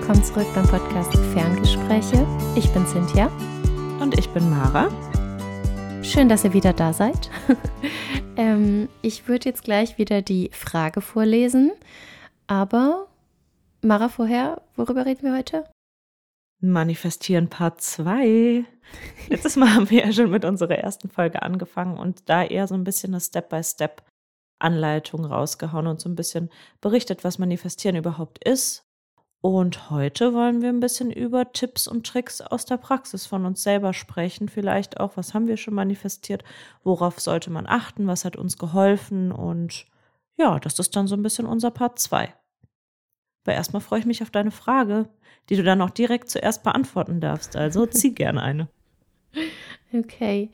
willkommen zurück beim Podcast Ferngespräche. Ich bin Cynthia. Und ich bin Mara. Schön, dass ihr wieder da seid. ähm, ich würde jetzt gleich wieder die Frage vorlesen. Aber Mara, vorher, worüber reden wir heute? Manifestieren Part 2. Letztes Mal haben wir ja schon mit unserer ersten Folge angefangen und da eher so ein bisschen eine Step-by-Step-Anleitung rausgehauen und so ein bisschen berichtet, was Manifestieren überhaupt ist und heute wollen wir ein bisschen über Tipps und Tricks aus der Praxis von uns selber sprechen. Vielleicht auch, was haben wir schon manifestiert, worauf sollte man achten, was hat uns geholfen. Und ja, das ist dann so ein bisschen unser Part 2. Aber erstmal freue ich mich auf deine Frage, die du dann auch direkt zuerst beantworten darfst. Also zieh gerne eine. Okay.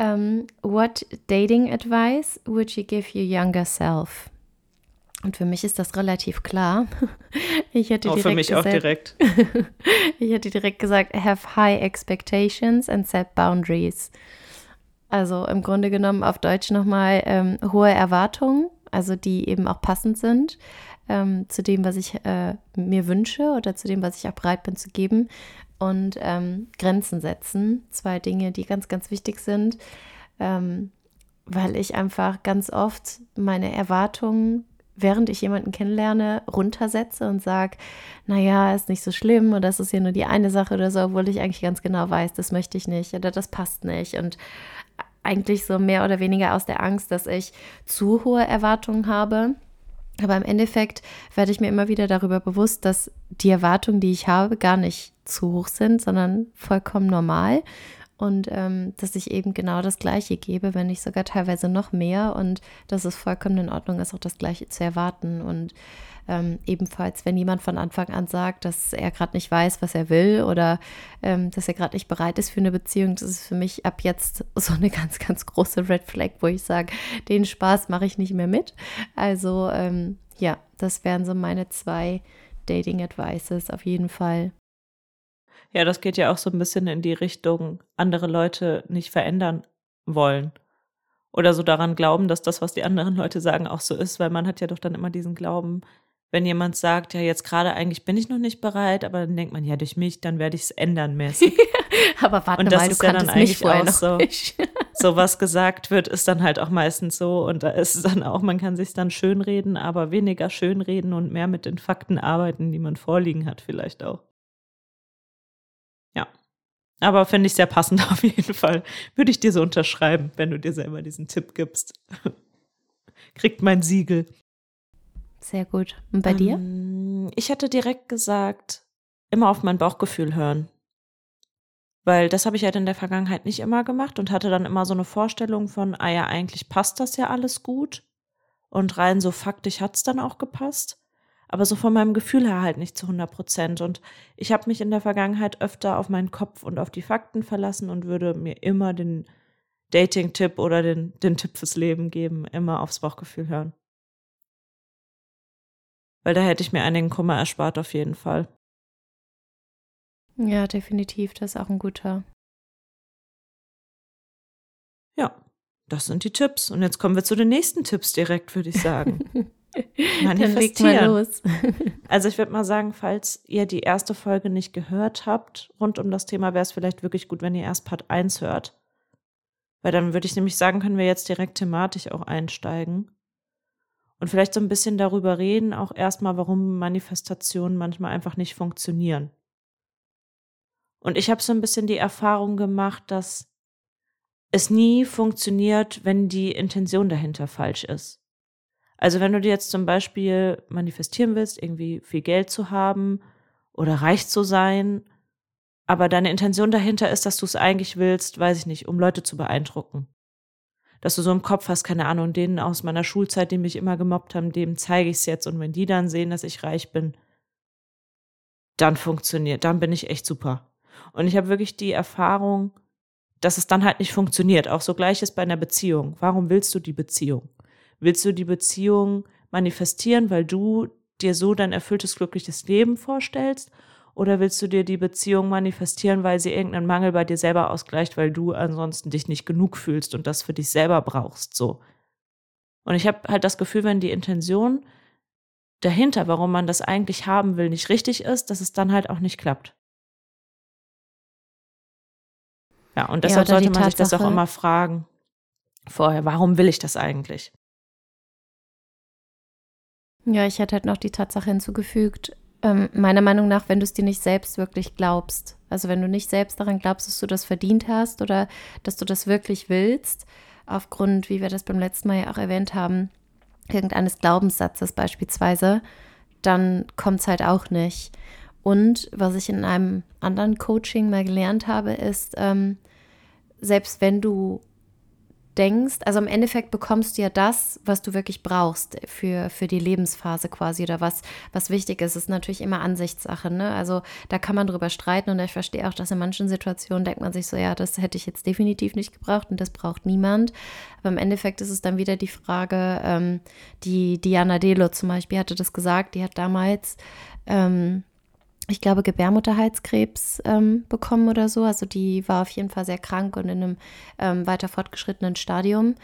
Um, what dating advice would you give your younger self? Und für mich ist das relativ klar. Ich hätte oh, direkt für mich gesagt, auch direkt. ich hätte direkt gesagt, have high expectations and set boundaries. Also im Grunde genommen auf Deutsch nochmal ähm, hohe Erwartungen, also die eben auch passend sind ähm, zu dem, was ich äh, mir wünsche oder zu dem, was ich auch bereit bin zu geben. Und ähm, Grenzen setzen. Zwei Dinge, die ganz, ganz wichtig sind, ähm, weil ich einfach ganz oft meine Erwartungen während ich jemanden kennenlerne, runtersetze und sage, naja, ist nicht so schlimm oder das ist ja nur die eine Sache oder so, obwohl ich eigentlich ganz genau weiß, das möchte ich nicht oder das passt nicht. Und eigentlich so mehr oder weniger aus der Angst, dass ich zu hohe Erwartungen habe. Aber im Endeffekt werde ich mir immer wieder darüber bewusst, dass die Erwartungen, die ich habe, gar nicht zu hoch sind, sondern vollkommen normal und ähm, dass ich eben genau das Gleiche gebe, wenn nicht sogar teilweise noch mehr und dass es vollkommen in Ordnung ist, auch das Gleiche zu erwarten und ähm, ebenfalls, wenn jemand von Anfang an sagt, dass er gerade nicht weiß, was er will oder ähm, dass er gerade nicht bereit ist für eine Beziehung, das ist für mich ab jetzt so eine ganz, ganz große Red Flag, wo ich sage, den Spaß mache ich nicht mehr mit. Also ähm, ja, das wären so meine zwei Dating Advices auf jeden Fall. Ja, das geht ja auch so ein bisschen in die Richtung, andere Leute nicht verändern wollen. Oder so daran glauben, dass das, was die anderen Leute sagen, auch so ist, weil man hat ja doch dann immer diesen Glauben, wenn jemand sagt, ja, jetzt gerade eigentlich bin ich noch nicht bereit, aber dann denkt man, ja, durch mich, dann werde ich es ändern mäßig. aber warte und das mal, du ist ja dann eigentlich vorher auch so, so was gesagt wird, ist dann halt auch meistens so und da ist es dann auch, man kann sich dann schönreden, aber weniger schönreden und mehr mit den Fakten arbeiten, die man vorliegen hat vielleicht auch. Ja. Aber finde ich sehr passend auf jeden Fall. Würde ich dir so unterschreiben, wenn du dir selber diesen Tipp gibst. Kriegt mein Siegel. Sehr gut. Und bei dir? Ähm, ich hätte direkt gesagt, immer auf mein Bauchgefühl hören. Weil das habe ich halt in der Vergangenheit nicht immer gemacht und hatte dann immer so eine Vorstellung von, ah ja, eigentlich passt das ja alles gut. Und rein so faktisch hat es dann auch gepasst aber so von meinem Gefühl her halt nicht zu 100 Prozent. Und ich habe mich in der Vergangenheit öfter auf meinen Kopf und auf die Fakten verlassen und würde mir immer den Dating-Tipp oder den, den Tipp fürs Leben geben, immer aufs Bauchgefühl hören. Weil da hätte ich mir einigen Kummer erspart auf jeden Fall. Ja, definitiv, das ist auch ein guter. Ja, das sind die Tipps. Und jetzt kommen wir zu den nächsten Tipps direkt, würde ich sagen. Manifestieren. los. also ich würde mal sagen, falls ihr die erste Folge nicht gehört habt, rund um das Thema, wäre es vielleicht wirklich gut, wenn ihr erst Part 1 hört. Weil dann würde ich nämlich sagen, können wir jetzt direkt thematisch auch einsteigen. Und vielleicht so ein bisschen darüber reden, auch erstmal, warum Manifestationen manchmal einfach nicht funktionieren. Und ich habe so ein bisschen die Erfahrung gemacht, dass es nie funktioniert, wenn die Intention dahinter falsch ist. Also wenn du dir jetzt zum Beispiel manifestieren willst, irgendwie viel Geld zu haben oder reich zu sein, aber deine Intention dahinter ist, dass du es eigentlich willst, weiß ich nicht, um Leute zu beeindrucken. Dass du so im Kopf hast, keine Ahnung, denen aus meiner Schulzeit, die mich immer gemobbt haben, dem zeige ich es jetzt. Und wenn die dann sehen, dass ich reich bin, dann funktioniert, dann bin ich echt super. Und ich habe wirklich die Erfahrung, dass es dann halt nicht funktioniert. Auch so gleich ist bei einer Beziehung. Warum willst du die Beziehung? Willst du die Beziehung manifestieren, weil du dir so dein erfülltes, glückliches Leben vorstellst? Oder willst du dir die Beziehung manifestieren, weil sie irgendeinen Mangel bei dir selber ausgleicht, weil du ansonsten dich nicht genug fühlst und das für dich selber brauchst, so? Und ich habe halt das Gefühl, wenn die Intention dahinter, warum man das eigentlich haben will, nicht richtig ist, dass es dann halt auch nicht klappt. Ja, und deshalb ja, sollte man sich das auch immer fragen vorher, warum will ich das eigentlich? Ja, ich hätte halt noch die Tatsache hinzugefügt, ähm, meiner Meinung nach, wenn du es dir nicht selbst wirklich glaubst, also wenn du nicht selbst daran glaubst, dass du das verdient hast oder dass du das wirklich willst, aufgrund, wie wir das beim letzten Mal ja auch erwähnt haben, irgendeines Glaubenssatzes beispielsweise, dann kommt es halt auch nicht. Und was ich in einem anderen Coaching mal gelernt habe, ist, ähm, selbst wenn du denkst, also im Endeffekt bekommst du ja das, was du wirklich brauchst für, für die Lebensphase quasi oder was, was wichtig ist, ist natürlich immer Ansichtssache. Ne? Also da kann man drüber streiten und ich verstehe auch, dass in manchen Situationen denkt man sich so, ja, das hätte ich jetzt definitiv nicht gebraucht und das braucht niemand. Aber im Endeffekt ist es dann wieder die Frage, ähm, die Diana Delo zum Beispiel hatte das gesagt, die hat damals ähm, ich glaube, Gebärmutterhalskrebs ähm, bekommen oder so. Also die war auf jeden Fall sehr krank und in einem ähm, weiter fortgeschrittenen Stadium.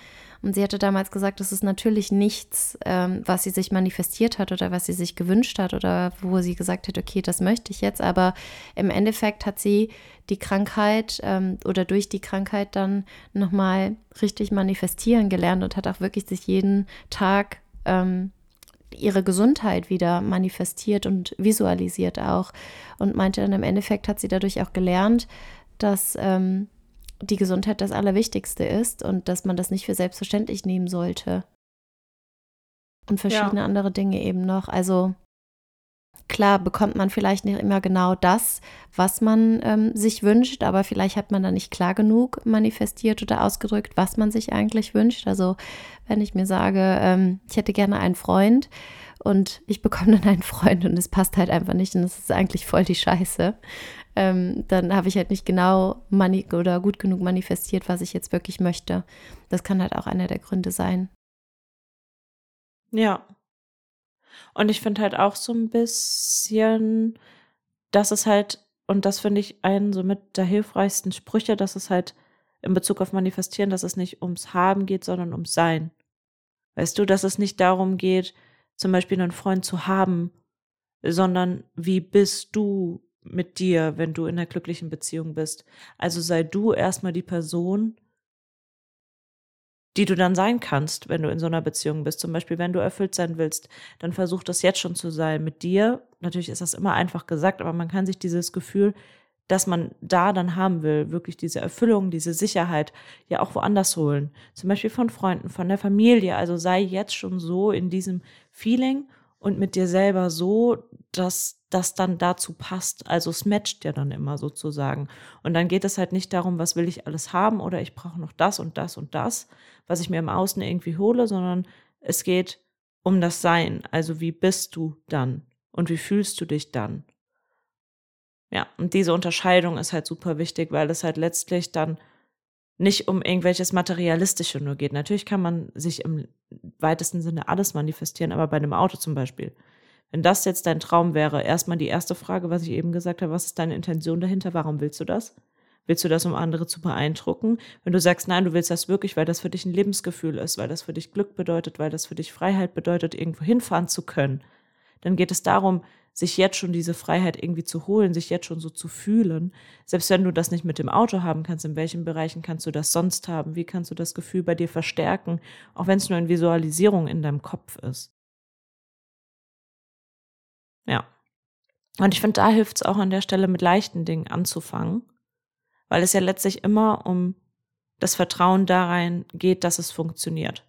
Und sie hatte damals gesagt, das ist natürlich nichts, ähm, was sie sich manifestiert hat oder was sie sich gewünscht hat oder wo sie gesagt hat, okay, das möchte ich jetzt. Aber im Endeffekt hat sie die Krankheit ähm, oder durch die Krankheit dann nochmal richtig manifestieren gelernt und hat auch wirklich sich jeden Tag ähm, ihre Gesundheit wieder manifestiert und visualisiert auch. Und meinte dann im Endeffekt hat sie dadurch auch gelernt, dass ähm, die Gesundheit das Allerwichtigste ist und dass man das nicht für selbstverständlich nehmen sollte. Und verschiedene ja. andere Dinge eben noch. Also klar bekommt man vielleicht nicht immer genau das, was man ähm, sich wünscht, aber vielleicht hat man da nicht klar genug manifestiert oder ausgedrückt, was man sich eigentlich wünscht. Also wenn ich mir sage, ähm, ich hätte gerne einen Freund und ich bekomme dann einen Freund und es passt halt einfach nicht und es ist eigentlich voll die Scheiße, ähm, dann habe ich halt nicht genau mani oder gut genug manifestiert, was ich jetzt wirklich möchte. Das kann halt auch einer der Gründe sein. Ja, und ich finde halt auch so ein bisschen, dass es halt, und das finde ich einen so mit der hilfreichsten Sprüche, dass es halt in Bezug auf Manifestieren, dass es nicht ums Haben geht, sondern ums Sein. Weißt du, dass es nicht darum geht, zum Beispiel einen Freund zu haben, sondern wie bist du mit dir, wenn du in einer glücklichen Beziehung bist. Also sei du erstmal die Person, die du dann sein kannst, wenn du in so einer Beziehung bist. Zum Beispiel, wenn du erfüllt sein willst, dann versuch das jetzt schon zu sein mit dir. Natürlich ist das immer einfach gesagt, aber man kann sich dieses Gefühl, dass man da dann haben will, wirklich diese Erfüllung, diese Sicherheit ja auch woanders holen. Zum Beispiel von Freunden, von der Familie. Also sei jetzt schon so in diesem Feeling und mit dir selber so, dass das dann dazu passt. Also es matcht ja dann immer sozusagen. Und dann geht es halt nicht darum, was will ich alles haben oder ich brauche noch das und das und das, was ich mir im Außen irgendwie hole, sondern es geht um das Sein. Also wie bist du dann und wie fühlst du dich dann? Ja, und diese Unterscheidung ist halt super wichtig, weil es halt letztlich dann nicht um irgendwelches Materialistische nur geht. Natürlich kann man sich im weitesten Sinne alles manifestieren, aber bei einem Auto zum Beispiel wenn das jetzt dein Traum wäre, erstmal die erste Frage, was ich eben gesagt habe, was ist deine Intention dahinter? Warum willst du das? Willst du das, um andere zu beeindrucken? Wenn du sagst, nein, du willst das wirklich, weil das für dich ein Lebensgefühl ist, weil das für dich Glück bedeutet, weil das für dich Freiheit bedeutet, irgendwo hinfahren zu können, dann geht es darum, sich jetzt schon diese Freiheit irgendwie zu holen, sich jetzt schon so zu fühlen. Selbst wenn du das nicht mit dem Auto haben kannst, in welchen Bereichen kannst du das sonst haben? Wie kannst du das Gefühl bei dir verstärken, auch wenn es nur in Visualisierung in deinem Kopf ist? Ja. Und ich finde, da hilft es auch an der Stelle mit leichten Dingen anzufangen, weil es ja letztlich immer um das Vertrauen darein geht, dass es funktioniert.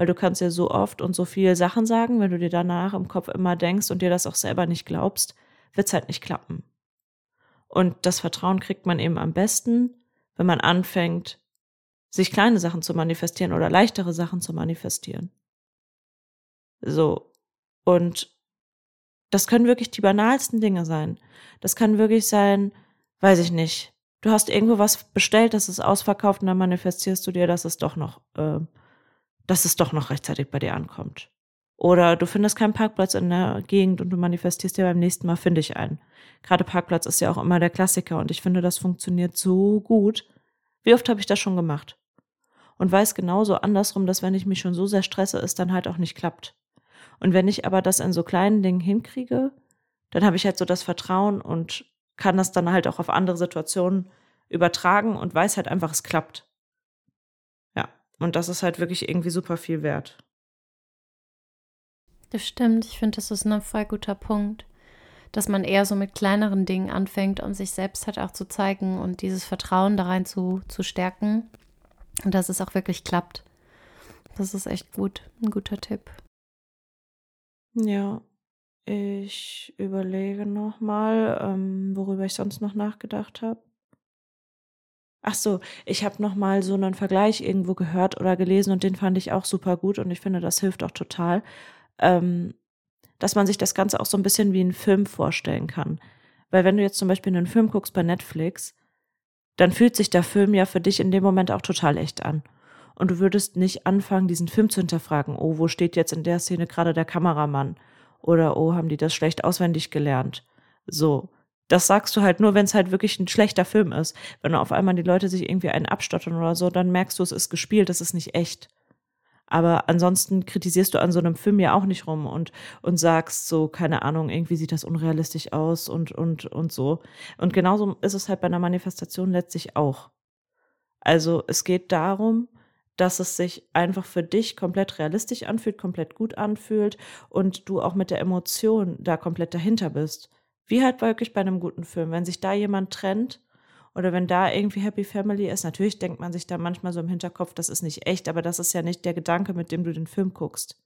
Weil du kannst ja so oft und so viele Sachen sagen, wenn du dir danach im Kopf immer denkst und dir das auch selber nicht glaubst, wird es halt nicht klappen. Und das Vertrauen kriegt man eben am besten, wenn man anfängt, sich kleine Sachen zu manifestieren oder leichtere Sachen zu manifestieren. So. Und das können wirklich die banalsten Dinge sein. Das kann wirklich sein, weiß ich nicht. Du hast irgendwo was bestellt, das ist ausverkauft und dann manifestierst du dir, dass es doch noch, äh, dass es doch noch rechtzeitig bei dir ankommt. Oder du findest keinen Parkplatz in der Gegend und du manifestierst dir beim nächsten Mal, finde ich einen. Gerade Parkplatz ist ja auch immer der Klassiker und ich finde, das funktioniert so gut. Wie oft habe ich das schon gemacht? Und weiß genauso andersrum, dass wenn ich mich schon so sehr stresse, es dann halt auch nicht klappt. Und wenn ich aber das in so kleinen Dingen hinkriege, dann habe ich halt so das Vertrauen und kann das dann halt auch auf andere Situationen übertragen und weiß halt einfach, es klappt. Und das ist halt wirklich irgendwie super viel wert. Das stimmt. Ich finde, das ist ein voll guter Punkt, dass man eher so mit kleineren Dingen anfängt, um sich selbst halt auch zu zeigen und dieses Vertrauen da rein zu, zu stärken und dass es auch wirklich klappt. Das ist echt gut, ein guter Tipp. Ja, ich überlege nochmal, ähm, worüber ich sonst noch nachgedacht habe. Ach so, ich habe noch mal so einen Vergleich irgendwo gehört oder gelesen und den fand ich auch super gut und ich finde, das hilft auch total, ähm, dass man sich das Ganze auch so ein bisschen wie einen Film vorstellen kann. Weil wenn du jetzt zum Beispiel einen Film guckst bei Netflix, dann fühlt sich der Film ja für dich in dem Moment auch total echt an. Und du würdest nicht anfangen, diesen Film zu hinterfragen. Oh, wo steht jetzt in der Szene gerade der Kameramann? Oder oh, haben die das schlecht auswendig gelernt? So. Das sagst du halt nur, wenn es halt wirklich ein schlechter Film ist. Wenn auf einmal die Leute sich irgendwie einen abstottern oder so, dann merkst du, es ist gespielt, das ist nicht echt. Aber ansonsten kritisierst du an so einem Film ja auch nicht rum und, und sagst so, keine Ahnung, irgendwie sieht das unrealistisch aus und, und, und so. Und genauso ist es halt bei einer Manifestation letztlich auch. Also es geht darum, dass es sich einfach für dich komplett realistisch anfühlt, komplett gut anfühlt und du auch mit der Emotion da komplett dahinter bist. Wie halt wirklich bei einem guten Film. Wenn sich da jemand trennt, oder wenn da irgendwie Happy Family ist, natürlich denkt man sich da manchmal so im Hinterkopf, das ist nicht echt, aber das ist ja nicht der Gedanke, mit dem du den Film guckst.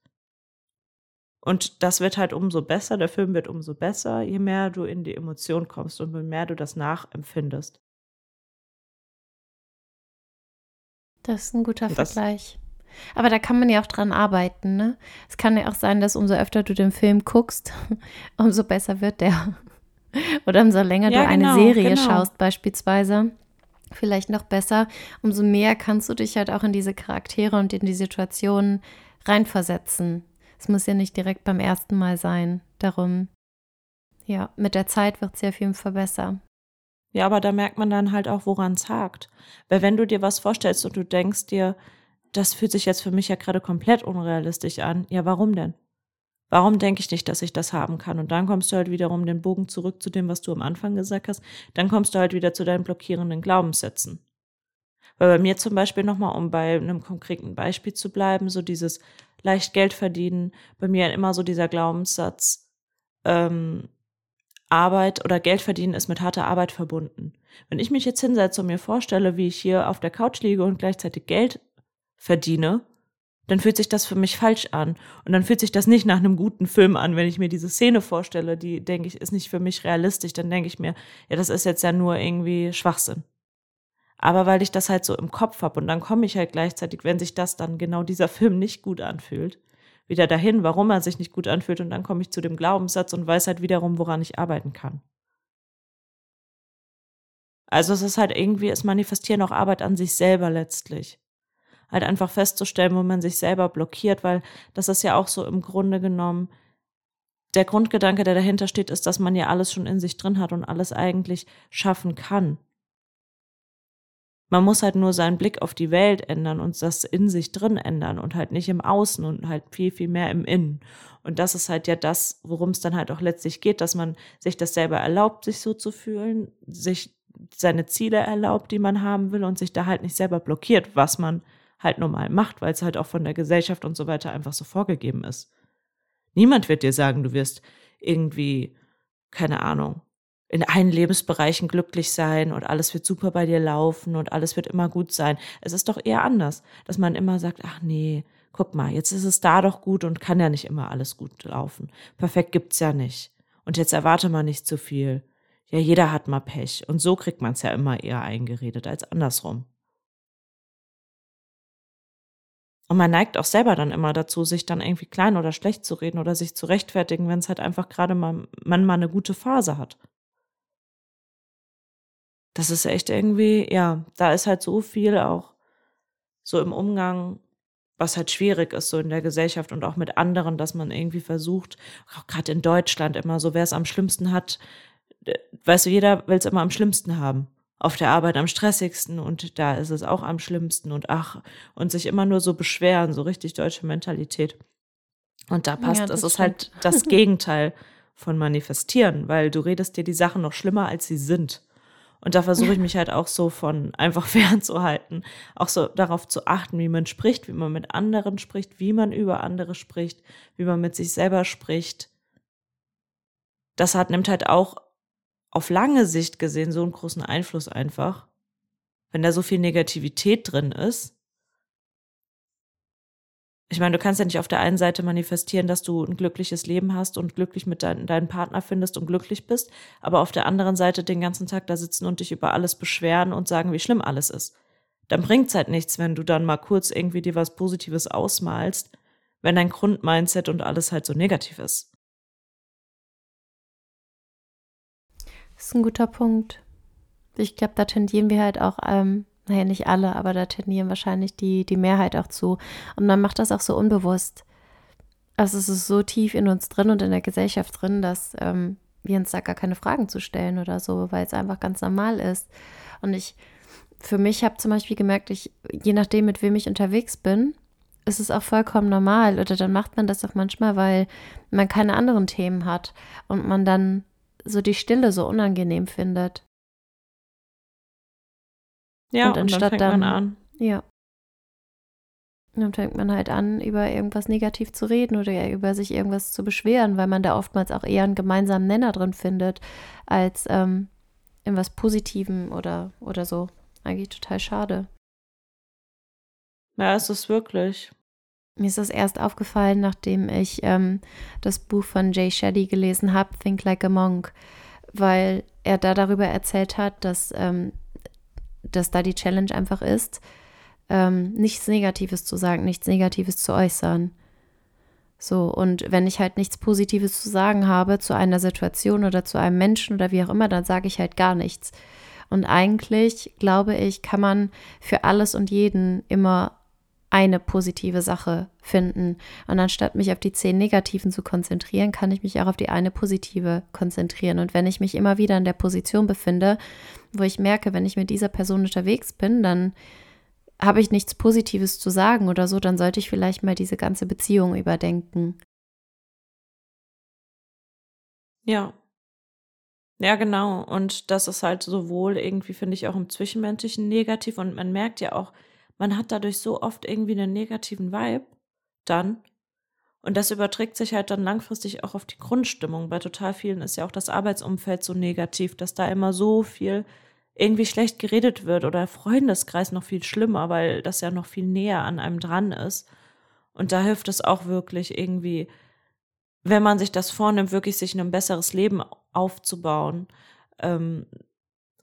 Und das wird halt umso besser, der Film wird umso besser, je mehr du in die Emotion kommst und je mehr du das nachempfindest. Das ist ein guter das Vergleich. Aber da kann man ja auch dran arbeiten, ne? Es kann ja auch sein, dass umso öfter du den Film guckst, umso besser wird der. Oder umso länger ja, du eine genau, Serie genau. schaust, beispielsweise. Vielleicht noch besser, umso mehr kannst du dich halt auch in diese Charaktere und in die Situationen reinversetzen. Es muss ja nicht direkt beim ersten Mal sein. Darum, ja, mit der Zeit wird es ja auf jeden Fall besser. Ja, aber da merkt man dann halt auch, woran es hakt. Weil wenn du dir was vorstellst und du denkst dir, das fühlt sich jetzt für mich ja gerade komplett unrealistisch an, ja, warum denn? Warum denke ich nicht, dass ich das haben kann? Und dann kommst du halt wiederum den Bogen zurück zu dem, was du am Anfang gesagt hast. Dann kommst du halt wieder zu deinen blockierenden Glaubenssätzen. Weil bei mir zum Beispiel nochmal, um bei einem konkreten Beispiel zu bleiben, so dieses leicht Geld verdienen, bei mir immer so dieser Glaubenssatz, ähm, Arbeit oder Geld verdienen ist mit harter Arbeit verbunden. Wenn ich mich jetzt hinsetze und mir vorstelle, wie ich hier auf der Couch liege und gleichzeitig Geld verdiene, dann fühlt sich das für mich falsch an. Und dann fühlt sich das nicht nach einem guten Film an, wenn ich mir diese Szene vorstelle, die, denke ich, ist nicht für mich realistisch. Dann denke ich mir, ja, das ist jetzt ja nur irgendwie Schwachsinn. Aber weil ich das halt so im Kopf habe und dann komme ich halt gleichzeitig, wenn sich das dann genau dieser Film nicht gut anfühlt, wieder dahin, warum er sich nicht gut anfühlt und dann komme ich zu dem Glaubenssatz und weiß halt wiederum, woran ich arbeiten kann. Also es ist halt irgendwie, es manifestieren auch Arbeit an sich selber letztlich halt einfach festzustellen, wo man sich selber blockiert, weil das ist ja auch so im Grunde genommen der Grundgedanke, der dahinter steht, ist, dass man ja alles schon in sich drin hat und alles eigentlich schaffen kann. Man muss halt nur seinen Blick auf die Welt ändern und das in sich drin ändern und halt nicht im Außen und halt viel, viel mehr im Innen. Und das ist halt ja das, worum es dann halt auch letztlich geht, dass man sich das selber erlaubt, sich so zu fühlen, sich seine Ziele erlaubt, die man haben will und sich da halt nicht selber blockiert, was man halt normal macht, weil es halt auch von der Gesellschaft und so weiter einfach so vorgegeben ist. Niemand wird dir sagen, du wirst irgendwie, keine Ahnung, in allen Lebensbereichen glücklich sein und alles wird super bei dir laufen und alles wird immer gut sein. Es ist doch eher anders, dass man immer sagt, ach nee, guck mal, jetzt ist es da doch gut und kann ja nicht immer alles gut laufen. Perfekt gibt's ja nicht. Und jetzt erwarte man nicht zu viel. Ja, jeder hat mal Pech. Und so kriegt man es ja immer eher eingeredet als andersrum. Und man neigt auch selber dann immer dazu, sich dann irgendwie klein oder schlecht zu reden oder sich zu rechtfertigen, wenn es halt einfach gerade mal, man mal eine gute Phase hat. Das ist echt irgendwie, ja, da ist halt so viel auch so im Umgang, was halt schwierig ist, so in der Gesellschaft und auch mit anderen, dass man irgendwie versucht, gerade in Deutschland immer so, wer es am schlimmsten hat, weißt du, jeder will es immer am schlimmsten haben auf der Arbeit am stressigsten und da ist es auch am schlimmsten und ach, und sich immer nur so beschweren, so richtig deutsche Mentalität. Und da passt, ja, das, das ist halt das Gegenteil von manifestieren, weil du redest dir die Sachen noch schlimmer, als sie sind. Und da versuche ich mich halt auch so von einfach fernzuhalten, auch so darauf zu achten, wie man spricht, wie man mit anderen spricht, wie man über andere spricht, wie man mit sich selber spricht. Das hat nimmt halt auch auf lange Sicht gesehen so einen großen Einfluss einfach. Wenn da so viel Negativität drin ist, ich meine, du kannst ja nicht auf der einen Seite manifestieren, dass du ein glückliches Leben hast und glücklich mit dein, deinem Partner findest und glücklich bist, aber auf der anderen Seite den ganzen Tag da sitzen und dich über alles beschweren und sagen, wie schlimm alles ist. Dann bringt's halt nichts, wenn du dann mal kurz irgendwie dir was Positives ausmalst, wenn dein Grundmindset und alles halt so negativ ist. Ist ein guter Punkt. Ich glaube, da tendieren wir halt auch ähm, naja, nicht alle, aber da tendieren wahrscheinlich die, die Mehrheit auch zu. Und man macht das auch so unbewusst. Also es ist so tief in uns drin und in der Gesellschaft drin, dass ähm, wir uns da gar keine Fragen zu stellen oder so, weil es einfach ganz normal ist. Und ich, für mich habe zum Beispiel gemerkt, ich, je nachdem, mit wem ich unterwegs bin, ist es auch vollkommen normal. Oder dann macht man das auch manchmal, weil man keine anderen Themen hat und man dann so die Stille so unangenehm findet. Ja, und, anstatt und dann fängt man an. Ja. Dann fängt man halt an, über irgendwas negativ zu reden oder über sich irgendwas zu beschweren, weil man da oftmals auch eher einen gemeinsamen Nenner drin findet, als ähm, in was Positivem oder, oder so. Eigentlich total schade. Ja, es ist wirklich. Mir ist das erst aufgefallen, nachdem ich ähm, das Buch von Jay Shetty gelesen habe, Think Like a Monk, weil er da darüber erzählt hat, dass ähm, dass da die Challenge einfach ist, ähm, nichts Negatives zu sagen, nichts Negatives zu äußern. So, und wenn ich halt nichts Positives zu sagen habe zu einer Situation oder zu einem Menschen oder wie auch immer, dann sage ich halt gar nichts. Und eigentlich, glaube ich, kann man für alles und jeden immer eine positive Sache finden. Und anstatt mich auf die zehn negativen zu konzentrieren, kann ich mich auch auf die eine positive konzentrieren. Und wenn ich mich immer wieder in der Position befinde, wo ich merke, wenn ich mit dieser Person unterwegs bin, dann habe ich nichts Positives zu sagen oder so, dann sollte ich vielleicht mal diese ganze Beziehung überdenken. Ja. Ja, genau. Und das ist halt sowohl irgendwie, finde ich, auch im Zwischenmenschlichen negativ. Und man merkt ja auch, man hat dadurch so oft irgendwie einen negativen Vibe dann. Und das überträgt sich halt dann langfristig auch auf die Grundstimmung. Bei total vielen ist ja auch das Arbeitsumfeld so negativ, dass da immer so viel irgendwie schlecht geredet wird oder Freundeskreis noch viel schlimmer, weil das ja noch viel näher an einem dran ist. Und da hilft es auch wirklich irgendwie, wenn man sich das vornimmt, wirklich sich ein besseres Leben aufzubauen, ähm,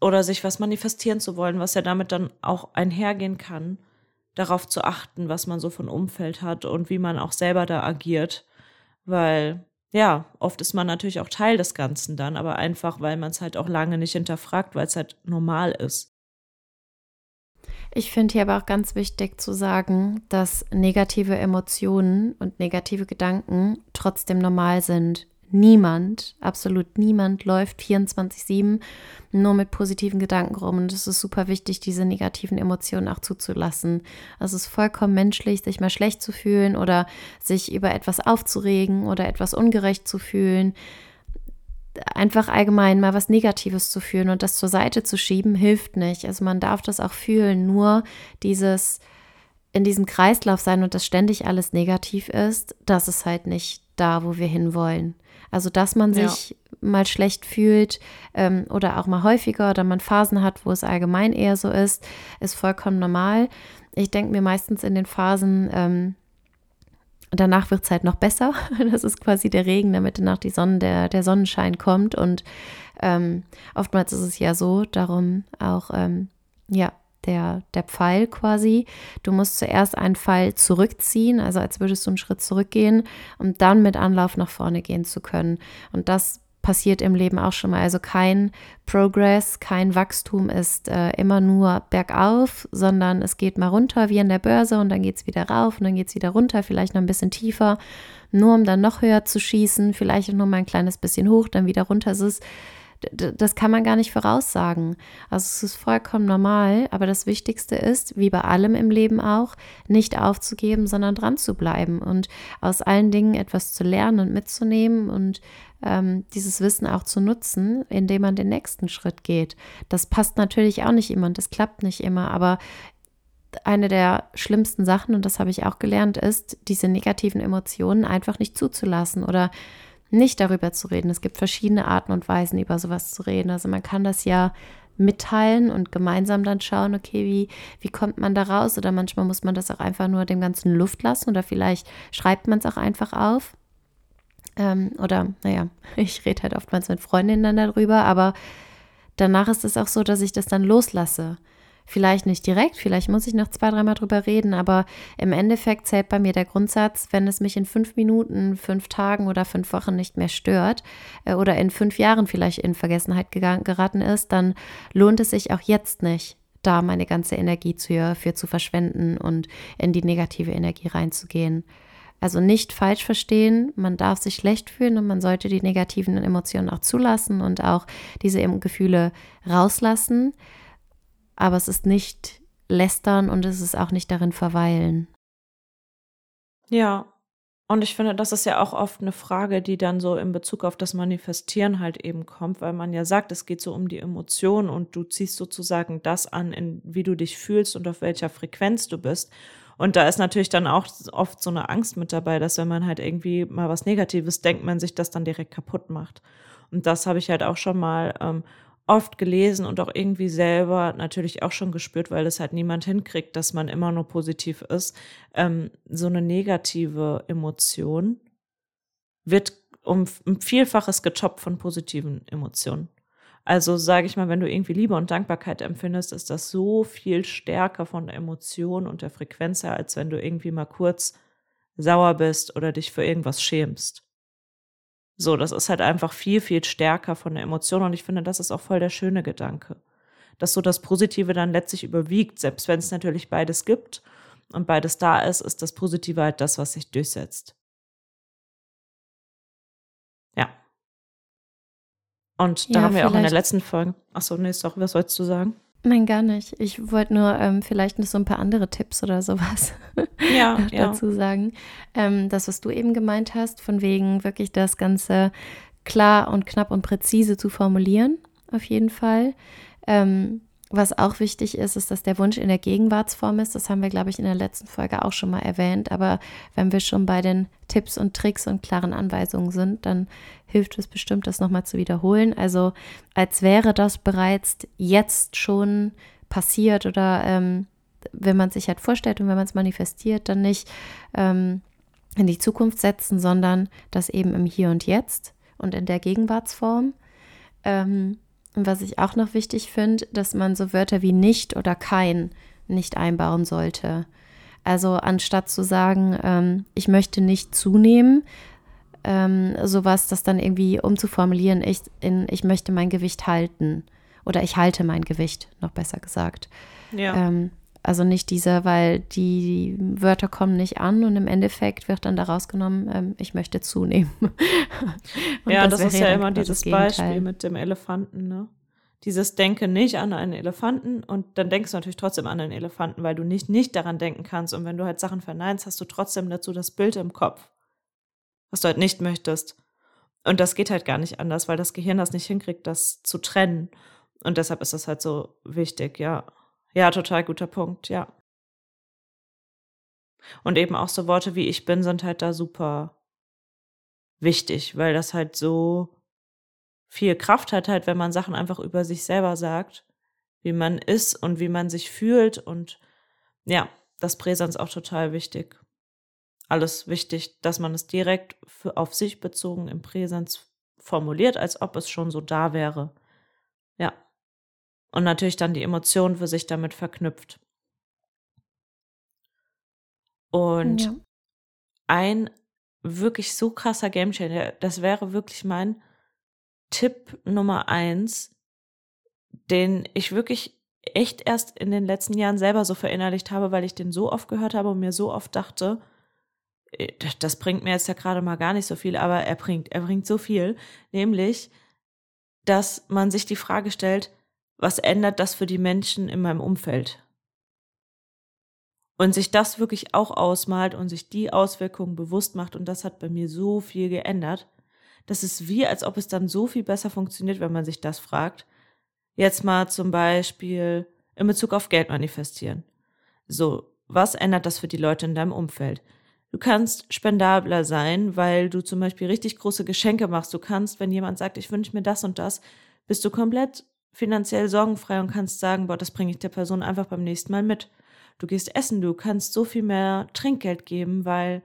oder sich was manifestieren zu wollen, was ja damit dann auch einhergehen kann, darauf zu achten, was man so von Umfeld hat und wie man auch selber da agiert. Weil, ja, oft ist man natürlich auch Teil des Ganzen dann, aber einfach, weil man es halt auch lange nicht hinterfragt, weil es halt normal ist. Ich finde hier aber auch ganz wichtig zu sagen, dass negative Emotionen und negative Gedanken trotzdem normal sind niemand, absolut niemand läuft 24-7 nur mit positiven Gedanken rum. Und es ist super wichtig, diese negativen Emotionen auch zuzulassen. Also es ist vollkommen menschlich, sich mal schlecht zu fühlen oder sich über etwas aufzuregen oder etwas ungerecht zu fühlen. Einfach allgemein mal was Negatives zu fühlen und das zur Seite zu schieben, hilft nicht. Also man darf das auch fühlen. Nur dieses in diesem Kreislauf sein und das ständig alles negativ ist, das ist halt nicht da, wo wir hinwollen. Also, dass man sich ja. mal schlecht fühlt ähm, oder auch mal häufiger oder man Phasen hat, wo es allgemein eher so ist, ist vollkommen normal. Ich denke mir meistens in den Phasen, ähm, danach wird es halt noch besser. Das ist quasi der Regen, damit danach die Sonne, der, der Sonnenschein kommt. Und ähm, oftmals ist es ja so, darum auch, ähm, ja, der, der Pfeil quasi. Du musst zuerst einen Pfeil zurückziehen, also als würdest du einen Schritt zurückgehen, um dann mit Anlauf nach vorne gehen zu können. Und das passiert im Leben auch schon mal. Also kein Progress, kein Wachstum ist äh, immer nur bergauf, sondern es geht mal runter wie an der Börse und dann geht es wieder rauf und dann geht es wieder runter, vielleicht noch ein bisschen tiefer, nur um dann noch höher zu schießen, vielleicht noch mal ein kleines bisschen hoch, dann wieder runter. Es ist das kann man gar nicht voraussagen. Also es ist vollkommen normal, aber das Wichtigste ist, wie bei allem im Leben auch, nicht aufzugeben, sondern dran zu bleiben und aus allen Dingen etwas zu lernen und mitzunehmen und ähm, dieses Wissen auch zu nutzen, indem man den nächsten Schritt geht. Das passt natürlich auch nicht immer und das klappt nicht immer, aber eine der schlimmsten Sachen, und das habe ich auch gelernt, ist, diese negativen Emotionen einfach nicht zuzulassen oder nicht darüber zu reden. Es gibt verschiedene Arten und Weisen, über sowas zu reden. Also man kann das ja mitteilen und gemeinsam dann schauen, okay, wie, wie kommt man da raus? Oder manchmal muss man das auch einfach nur dem Ganzen Luft lassen oder vielleicht schreibt man es auch einfach auf. Ähm, oder, naja, ich rede halt oftmals mit Freundinnen dann darüber, aber danach ist es auch so, dass ich das dann loslasse. Vielleicht nicht direkt, vielleicht muss ich noch zwei, dreimal drüber reden, aber im Endeffekt zählt bei mir der Grundsatz, wenn es mich in fünf Minuten, fünf Tagen oder fünf Wochen nicht mehr stört äh, oder in fünf Jahren vielleicht in Vergessenheit geraten ist, dann lohnt es sich auch jetzt nicht, da meine ganze Energie für, für zu verschwenden und in die negative Energie reinzugehen. Also nicht falsch verstehen, man darf sich schlecht fühlen und man sollte die negativen Emotionen auch zulassen und auch diese Gefühle rauslassen aber es ist nicht lästern und es ist auch nicht darin verweilen. Ja, und ich finde, das ist ja auch oft eine Frage, die dann so in Bezug auf das Manifestieren halt eben kommt, weil man ja sagt, es geht so um die Emotionen und du ziehst sozusagen das an, in, wie du dich fühlst und auf welcher Frequenz du bist. Und da ist natürlich dann auch oft so eine Angst mit dabei, dass wenn man halt irgendwie mal was Negatives denkt, man sich das dann direkt kaputt macht. Und das habe ich halt auch schon mal ähm, oft gelesen und auch irgendwie selber natürlich auch schon gespürt, weil es halt niemand hinkriegt, dass man immer nur positiv ist. Ähm, so eine negative Emotion wird um ein Vielfaches getoppt von positiven Emotionen. Also sage ich mal, wenn du irgendwie Liebe und Dankbarkeit empfindest, ist das so viel stärker von der Emotion und der Frequenz her, als wenn du irgendwie mal kurz sauer bist oder dich für irgendwas schämst. So, das ist halt einfach viel, viel stärker von der Emotion und ich finde, das ist auch voll der schöne Gedanke. Dass so das Positive dann letztlich überwiegt, selbst wenn es natürlich beides gibt und beides da ist, ist das Positive halt das, was sich durchsetzt. Ja. Und da ja, haben wir auch in der letzten Folge. Achso, nee, sorry, was sollst du sagen? Nein, gar nicht. Ich wollte nur ähm, vielleicht noch so ein paar andere Tipps oder sowas ja, dazu ja. sagen. Ähm, das, was du eben gemeint hast, von wegen wirklich das Ganze klar und knapp und präzise zu formulieren, auf jeden Fall. Ähm, was auch wichtig ist, ist, dass der Wunsch in der Gegenwartsform ist. Das haben wir, glaube ich, in der letzten Folge auch schon mal erwähnt. Aber wenn wir schon bei den Tipps und Tricks und klaren Anweisungen sind, dann hilft es bestimmt, das nochmal zu wiederholen. Also als wäre das bereits jetzt schon passiert oder ähm, wenn man sich halt vorstellt und wenn man es manifestiert, dann nicht ähm, in die Zukunft setzen, sondern das eben im Hier und Jetzt und in der Gegenwartsform. Ähm, und was ich auch noch wichtig finde, dass man so Wörter wie nicht oder kein nicht einbauen sollte. Also anstatt zu sagen, ähm, ich möchte nicht zunehmen, ähm, sowas, das dann irgendwie umzuformulieren, ich, in, ich möchte mein Gewicht halten oder ich halte mein Gewicht, noch besser gesagt. Ja. Ähm, also nicht dieser, weil die Wörter kommen nicht an und im Endeffekt wird dann daraus genommen, ähm, ich möchte zunehmen. ja, das, das ist ja immer dieses Beispiel mit dem Elefanten, ne? Dieses Denke nicht an einen Elefanten und dann denkst du natürlich trotzdem an einen Elefanten, weil du nicht nicht daran denken kannst. Und wenn du halt Sachen verneinst, hast du trotzdem dazu das Bild im Kopf, was du halt nicht möchtest. Und das geht halt gar nicht anders, weil das Gehirn das nicht hinkriegt, das zu trennen. Und deshalb ist das halt so wichtig, ja. Ja, total guter Punkt, ja. Und eben auch so Worte wie ich bin sind halt da super wichtig, weil das halt so viel Kraft hat halt, wenn man Sachen einfach über sich selber sagt, wie man ist und wie man sich fühlt und ja, das Präsens auch total wichtig. Alles wichtig, dass man es direkt für, auf sich bezogen im Präsens formuliert, als ob es schon so da wäre. Ja und natürlich dann die Emotionen für sich damit verknüpft. Und ja. ein wirklich so krasser Gamechanger, das wäre wirklich mein Tipp Nummer eins, den ich wirklich echt erst in den letzten Jahren selber so verinnerlicht habe, weil ich den so oft gehört habe und mir so oft dachte, äh, das bringt mir jetzt ja gerade mal gar nicht so viel, aber er bringt, er bringt so viel, nämlich dass man sich die Frage stellt, was ändert das für die Menschen in meinem Umfeld? Und sich das wirklich auch ausmalt und sich die Auswirkungen bewusst macht. Und das hat bei mir so viel geändert. Das ist wie, als ob es dann so viel besser funktioniert, wenn man sich das fragt. Jetzt mal zum Beispiel in Bezug auf Geld manifestieren. So, was ändert das für die Leute in deinem Umfeld? Du kannst spendabler sein, weil du zum Beispiel richtig große Geschenke machst. Du kannst, wenn jemand sagt, ich wünsche mir das und das, bist du komplett finanziell sorgenfrei und kannst sagen, boah, das bringe ich der Person einfach beim nächsten Mal mit. Du gehst essen, du kannst so viel mehr Trinkgeld geben, weil,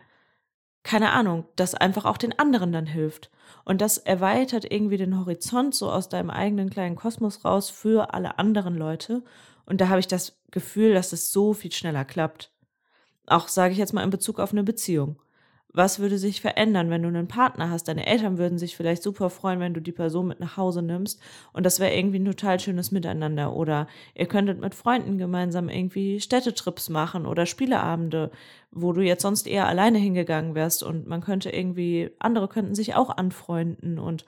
keine Ahnung, das einfach auch den anderen dann hilft. Und das erweitert irgendwie den Horizont so aus deinem eigenen kleinen Kosmos raus für alle anderen Leute. Und da habe ich das Gefühl, dass es so viel schneller klappt. Auch sage ich jetzt mal in Bezug auf eine Beziehung. Was würde sich verändern, wenn du einen Partner hast? Deine Eltern würden sich vielleicht super freuen, wenn du die Person mit nach Hause nimmst. Und das wäre irgendwie ein total schönes Miteinander. Oder ihr könntet mit Freunden gemeinsam irgendwie Städtetrips machen oder Spieleabende, wo du jetzt sonst eher alleine hingegangen wärst. Und man könnte irgendwie, andere könnten sich auch anfreunden und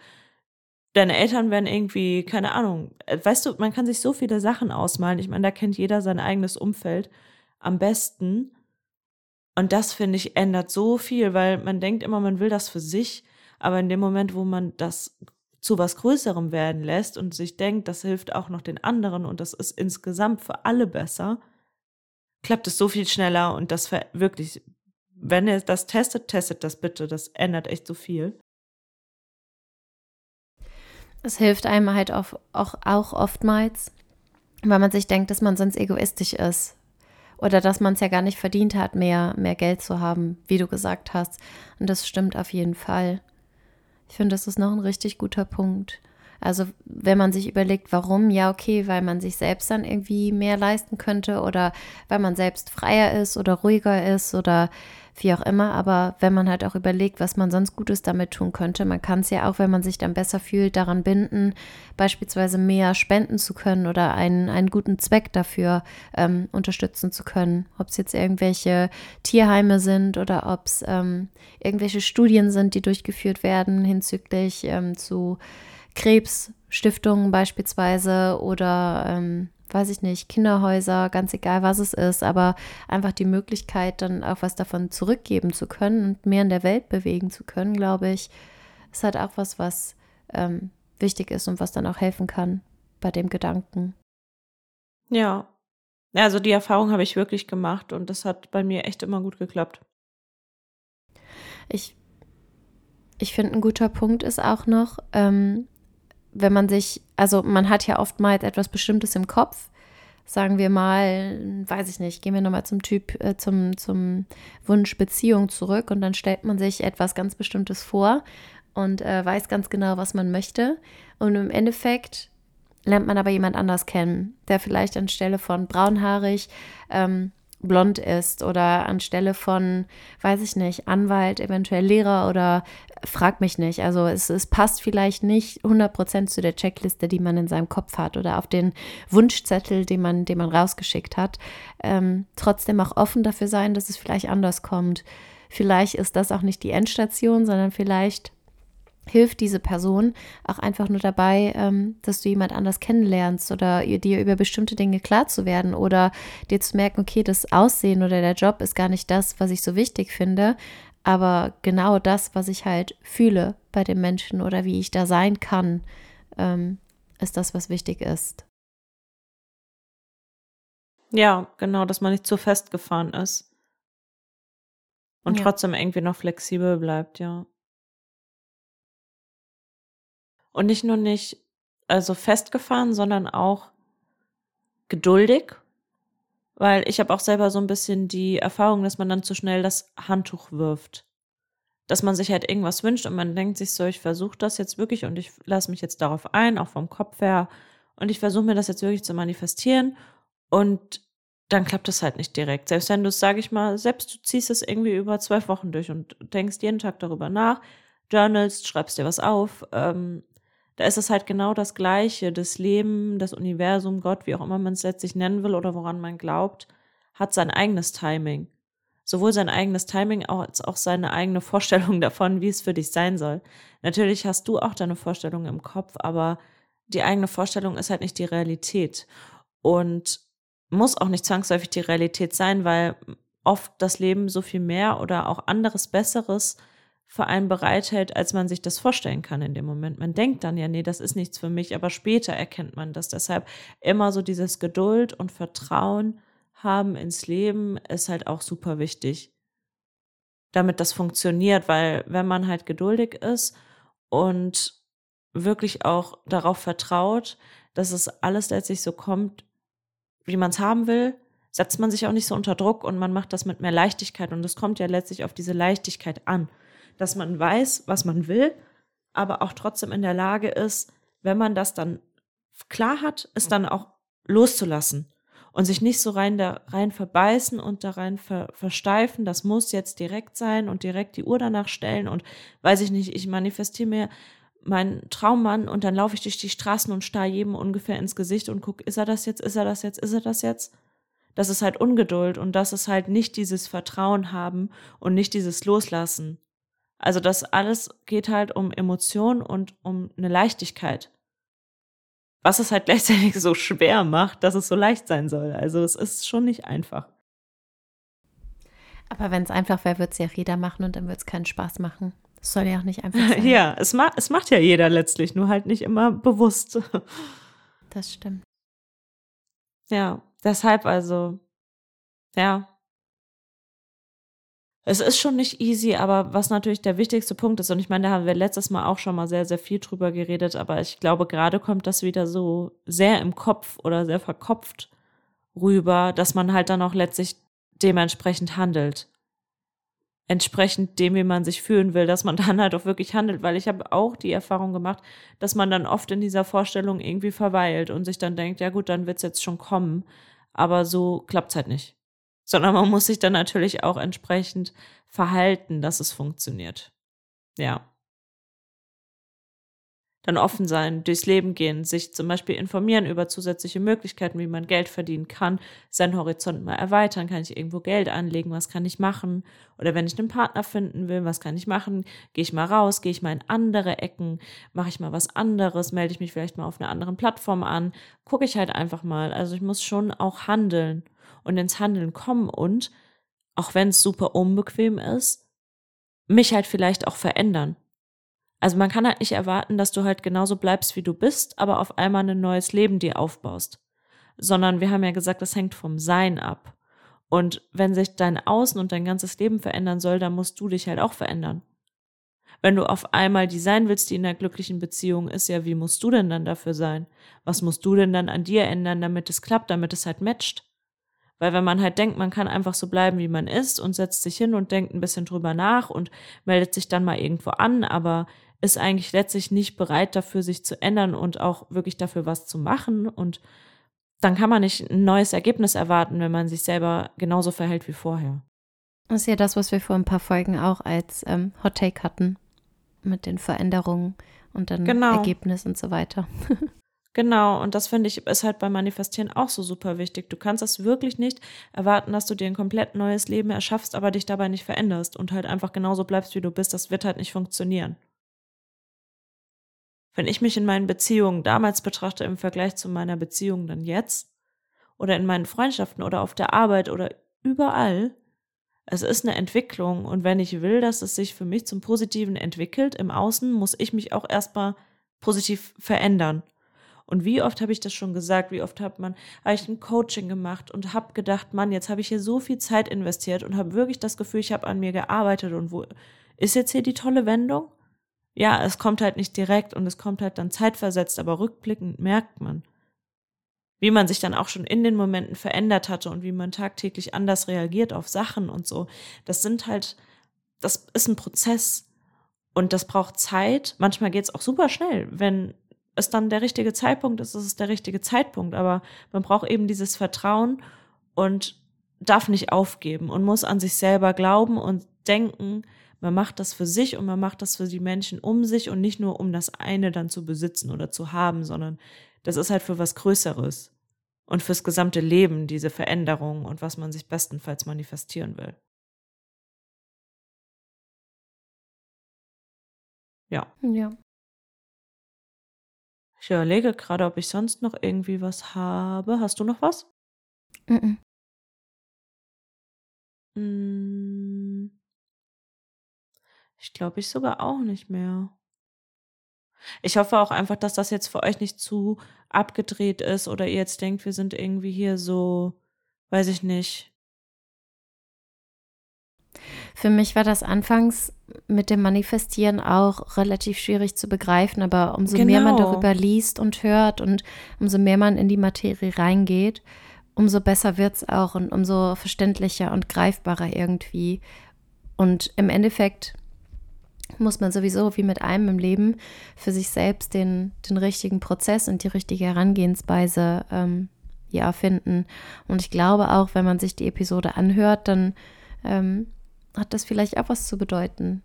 deine Eltern wären irgendwie, keine Ahnung, weißt du, man kann sich so viele Sachen ausmalen. Ich meine, da kennt jeder sein eigenes Umfeld am besten. Und das, finde ich, ändert so viel, weil man denkt immer, man will das für sich, aber in dem Moment, wo man das zu was Größerem werden lässt und sich denkt, das hilft auch noch den anderen und das ist insgesamt für alle besser, klappt es so viel schneller und das wirklich, wenn ihr das testet, testet das bitte, das ändert echt so viel. Es hilft einem halt auch, auch, auch oftmals, weil man sich denkt, dass man sonst egoistisch ist oder dass man es ja gar nicht verdient hat, mehr, mehr Geld zu haben, wie du gesagt hast. Und das stimmt auf jeden Fall. Ich finde, das ist noch ein richtig guter Punkt. Also wenn man sich überlegt, warum, ja, okay, weil man sich selbst dann irgendwie mehr leisten könnte oder weil man selbst freier ist oder ruhiger ist oder wie auch immer. Aber wenn man halt auch überlegt, was man sonst Gutes damit tun könnte, man kann es ja auch, wenn man sich dann besser fühlt, daran binden, beispielsweise mehr spenden zu können oder einen, einen guten Zweck dafür ähm, unterstützen zu können. Ob es jetzt irgendwelche Tierheime sind oder ob es ähm, irgendwelche Studien sind, die durchgeführt werden hinzüglich ähm, zu Krebsstiftungen beispielsweise oder ähm, weiß ich nicht, Kinderhäuser, ganz egal was es ist, aber einfach die Möglichkeit, dann auch was davon zurückgeben zu können und mehr in der Welt bewegen zu können, glaube ich, ist halt auch was, was ähm, wichtig ist und was dann auch helfen kann bei dem Gedanken. Ja. Also die Erfahrung habe ich wirklich gemacht und das hat bei mir echt immer gut geklappt. Ich, ich finde, ein guter Punkt ist auch noch, ähm, wenn man sich, also man hat ja oftmals etwas Bestimmtes im Kopf, sagen wir mal, weiß ich nicht, gehen wir nochmal zum Typ, äh, zum, zum Wunsch Beziehung zurück und dann stellt man sich etwas ganz Bestimmtes vor und äh, weiß ganz genau, was man möchte. Und im Endeffekt lernt man aber jemand anders kennen, der vielleicht anstelle von braunhaarig ähm, blond ist oder anstelle von, weiß ich nicht, Anwalt, eventuell Lehrer oder frag mich nicht. Also es, es passt vielleicht nicht 100% zu der Checkliste, die man in seinem Kopf hat oder auf den Wunschzettel, den man, den man rausgeschickt hat. Ähm, trotzdem auch offen dafür sein, dass es vielleicht anders kommt. Vielleicht ist das auch nicht die Endstation, sondern vielleicht hilft diese Person auch einfach nur dabei, ähm, dass du jemand anders kennenlernst oder dir über bestimmte Dinge klar zu werden oder dir zu merken, okay, das Aussehen oder der Job ist gar nicht das, was ich so wichtig finde, aber genau das, was ich halt fühle bei dem Menschen oder wie ich da sein kann, ähm, ist das, was wichtig ist. Ja, genau, dass man nicht zu festgefahren ist. Und ja. trotzdem irgendwie noch flexibel bleibt, ja. Und nicht nur nicht also festgefahren, sondern auch geduldig, weil ich habe auch selber so ein bisschen die Erfahrung, dass man dann zu schnell das Handtuch wirft. Dass man sich halt irgendwas wünscht und man denkt sich so, ich versuche das jetzt wirklich und ich lasse mich jetzt darauf ein, auch vom Kopf her. Und ich versuche mir das jetzt wirklich zu manifestieren. Und dann klappt es halt nicht direkt. Selbst wenn du es, sage ich mal, selbst du ziehst es irgendwie über zwölf Wochen durch und denkst jeden Tag darüber nach, journalst, schreibst dir was auf, ähm, da ist es halt genau das Gleiche. Das Leben, das Universum, Gott, wie auch immer man es letztlich nennen will oder woran man glaubt, hat sein eigenes Timing. Sowohl sein eigenes Timing als auch seine eigene Vorstellung davon, wie es für dich sein soll. Natürlich hast du auch deine Vorstellung im Kopf, aber die eigene Vorstellung ist halt nicht die Realität und muss auch nicht zwangsläufig die Realität sein, weil oft das Leben so viel mehr oder auch anderes Besseres für einen bereithält, als man sich das vorstellen kann in dem Moment. Man denkt dann ja, nee, das ist nichts für mich, aber später erkennt man das. Deshalb immer so dieses Geduld und Vertrauen haben ins Leben ist halt auch super wichtig, damit das funktioniert, weil wenn man halt geduldig ist und wirklich auch darauf vertraut, dass es alles letztlich so kommt, wie man es haben will, setzt man sich auch nicht so unter Druck und man macht das mit mehr Leichtigkeit. Und es kommt ja letztlich auf diese Leichtigkeit an, dass man weiß, was man will, aber auch trotzdem in der Lage ist, wenn man das dann klar hat, es dann auch loszulassen und sich nicht so rein da rein verbeißen und da rein ver, versteifen, das muss jetzt direkt sein und direkt die Uhr danach stellen und weiß ich nicht, ich manifestiere mir meinen Traummann und dann laufe ich durch die Straßen und starr jedem ungefähr ins Gesicht und gucke, ist er das jetzt, ist er das jetzt, ist er das jetzt? Das ist halt Ungeduld und das ist halt nicht dieses Vertrauen haben und nicht dieses Loslassen. Also das alles geht halt um Emotionen und um eine Leichtigkeit. Was es halt gleichzeitig so schwer macht, dass es so leicht sein soll. Also es ist schon nicht einfach. Aber wenn es einfach wäre, würde es ja jeder machen und dann würde es keinen Spaß machen. Das soll ja auch nicht einfach sein. Ja, es, ma es macht ja jeder letztlich, nur halt nicht immer bewusst. Das stimmt. Ja, deshalb also, ja. Es ist schon nicht easy, aber was natürlich der wichtigste Punkt ist, und ich meine, da haben wir letztes Mal auch schon mal sehr, sehr viel drüber geredet, aber ich glaube, gerade kommt das wieder so sehr im Kopf oder sehr verkopft rüber, dass man halt dann auch letztlich dementsprechend handelt entsprechend dem, wie man sich fühlen will, dass man dann halt auch wirklich handelt, weil ich habe auch die Erfahrung gemacht, dass man dann oft in dieser Vorstellung irgendwie verweilt und sich dann denkt, ja gut, dann wird's jetzt schon kommen, aber so klappt's halt nicht. Sondern man muss sich dann natürlich auch entsprechend verhalten, dass es funktioniert. Ja dann offen sein, durchs Leben gehen, sich zum Beispiel informieren über zusätzliche Möglichkeiten, wie man Geld verdienen kann, seinen Horizont mal erweitern, kann ich irgendwo Geld anlegen, was kann ich machen? Oder wenn ich einen Partner finden will, was kann ich machen? Gehe ich mal raus, gehe ich mal in andere Ecken, mache ich mal was anderes, melde ich mich vielleicht mal auf einer anderen Plattform an, gucke ich halt einfach mal. Also ich muss schon auch handeln und ins Handeln kommen und, auch wenn es super unbequem ist, mich halt vielleicht auch verändern. Also man kann halt nicht erwarten, dass du halt genauso bleibst, wie du bist, aber auf einmal ein neues Leben dir aufbaust. Sondern wir haben ja gesagt, das hängt vom Sein ab. Und wenn sich dein Außen und dein ganzes Leben verändern soll, dann musst du dich halt auch verändern. Wenn du auf einmal die sein willst, die in einer glücklichen Beziehung ist, ja, wie musst du denn dann dafür sein? Was musst du denn dann an dir ändern, damit es klappt, damit es halt matcht? Weil wenn man halt denkt, man kann einfach so bleiben, wie man ist und setzt sich hin und denkt ein bisschen drüber nach und meldet sich dann mal irgendwo an, aber ist eigentlich letztlich nicht bereit dafür, sich zu ändern und auch wirklich dafür was zu machen. Und dann kann man nicht ein neues Ergebnis erwarten, wenn man sich selber genauso verhält wie vorher. Das ist ja das, was wir vor ein paar Folgen auch als ähm, Hot Take hatten. Mit den Veränderungen und dann genau. Ergebnis und so weiter. Genau, und das finde ich ist halt beim Manifestieren auch so super wichtig. Du kannst das wirklich nicht erwarten, dass du dir ein komplett neues Leben erschaffst, aber dich dabei nicht veränderst und halt einfach genauso bleibst, wie du bist. Das wird halt nicht funktionieren. Wenn ich mich in meinen Beziehungen damals betrachte im Vergleich zu meiner Beziehung dann jetzt oder in meinen Freundschaften oder auf der Arbeit oder überall, es ist eine Entwicklung und wenn ich will, dass es sich für mich zum Positiven entwickelt im Außen, muss ich mich auch erstmal positiv verändern. Und wie oft habe ich das schon gesagt? Wie oft hat man habe ich ein Coaching gemacht und habe gedacht, Mann, jetzt habe ich hier so viel Zeit investiert und habe wirklich das Gefühl, ich habe an mir gearbeitet und wo ist jetzt hier die tolle Wendung? ja, es kommt halt nicht direkt und es kommt halt dann zeitversetzt, aber rückblickend merkt man, wie man sich dann auch schon in den Momenten verändert hatte und wie man tagtäglich anders reagiert auf Sachen und so. Das sind halt, das ist ein Prozess und das braucht Zeit. Manchmal geht es auch super schnell. Wenn es dann der richtige Zeitpunkt ist, ist es der richtige Zeitpunkt, aber man braucht eben dieses Vertrauen und darf nicht aufgeben und muss an sich selber glauben und denken, man macht das für sich und man macht das für die Menschen um sich und nicht nur um das eine dann zu besitzen oder zu haben, sondern das ist halt für was Größeres und fürs gesamte Leben diese Veränderung und was man sich bestenfalls manifestieren will. Ja. Ja. Ich überlege gerade, ob ich sonst noch irgendwie was habe. Hast du noch was? Mm, -mm. Ich glaube, ich sogar auch nicht mehr. Ich hoffe auch einfach, dass das jetzt für euch nicht zu abgedreht ist oder ihr jetzt denkt, wir sind irgendwie hier so, weiß ich nicht. Für mich war das anfangs mit dem Manifestieren auch relativ schwierig zu begreifen, aber umso genau. mehr man genau. darüber liest und hört und umso mehr man in die Materie reingeht, umso besser wird es auch und umso verständlicher und greifbarer irgendwie. Und im Endeffekt muss man sowieso wie mit allem im Leben für sich selbst den, den richtigen Prozess und die richtige Herangehensweise ähm, ja, finden. Und ich glaube auch, wenn man sich die Episode anhört, dann ähm, hat das vielleicht auch was zu bedeuten.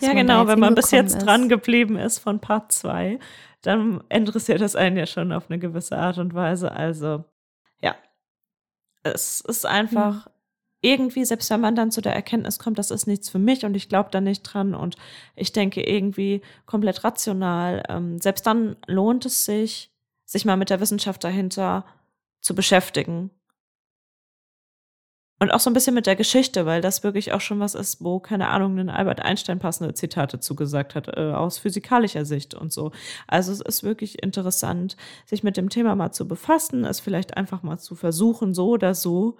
Ja, genau, wenn man bis jetzt ist. dran geblieben ist von Part 2, dann interessiert das einen ja schon auf eine gewisse Art und Weise. Also, ja, es ist einfach mhm irgendwie, selbst wenn man dann zu der Erkenntnis kommt, das ist nichts für mich und ich glaube da nicht dran und ich denke irgendwie komplett rational, ähm, selbst dann lohnt es sich, sich mal mit der Wissenschaft dahinter zu beschäftigen. Und auch so ein bisschen mit der Geschichte, weil das wirklich auch schon was ist, wo, keine Ahnung, ein Albert Einstein passende Zitate zugesagt hat, äh, aus physikalischer Sicht und so. Also es ist wirklich interessant, sich mit dem Thema mal zu befassen, es vielleicht einfach mal zu versuchen, so oder so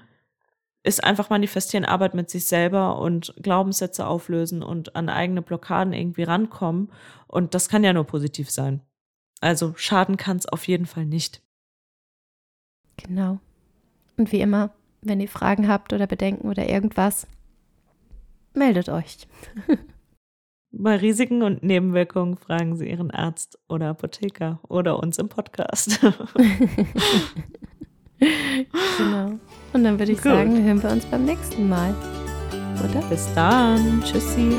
ist einfach manifestieren, Arbeit mit sich selber und Glaubenssätze auflösen und an eigene Blockaden irgendwie rankommen. Und das kann ja nur positiv sein. Also schaden kann es auf jeden Fall nicht. Genau. Und wie immer, wenn ihr Fragen habt oder Bedenken oder irgendwas, meldet euch. Bei Risiken und Nebenwirkungen fragen Sie Ihren Arzt oder Apotheker oder uns im Podcast. genau. Und dann würde ich Gut. sagen, hören wir uns beim nächsten Mal. Oder? Bis dann. Tschüssi.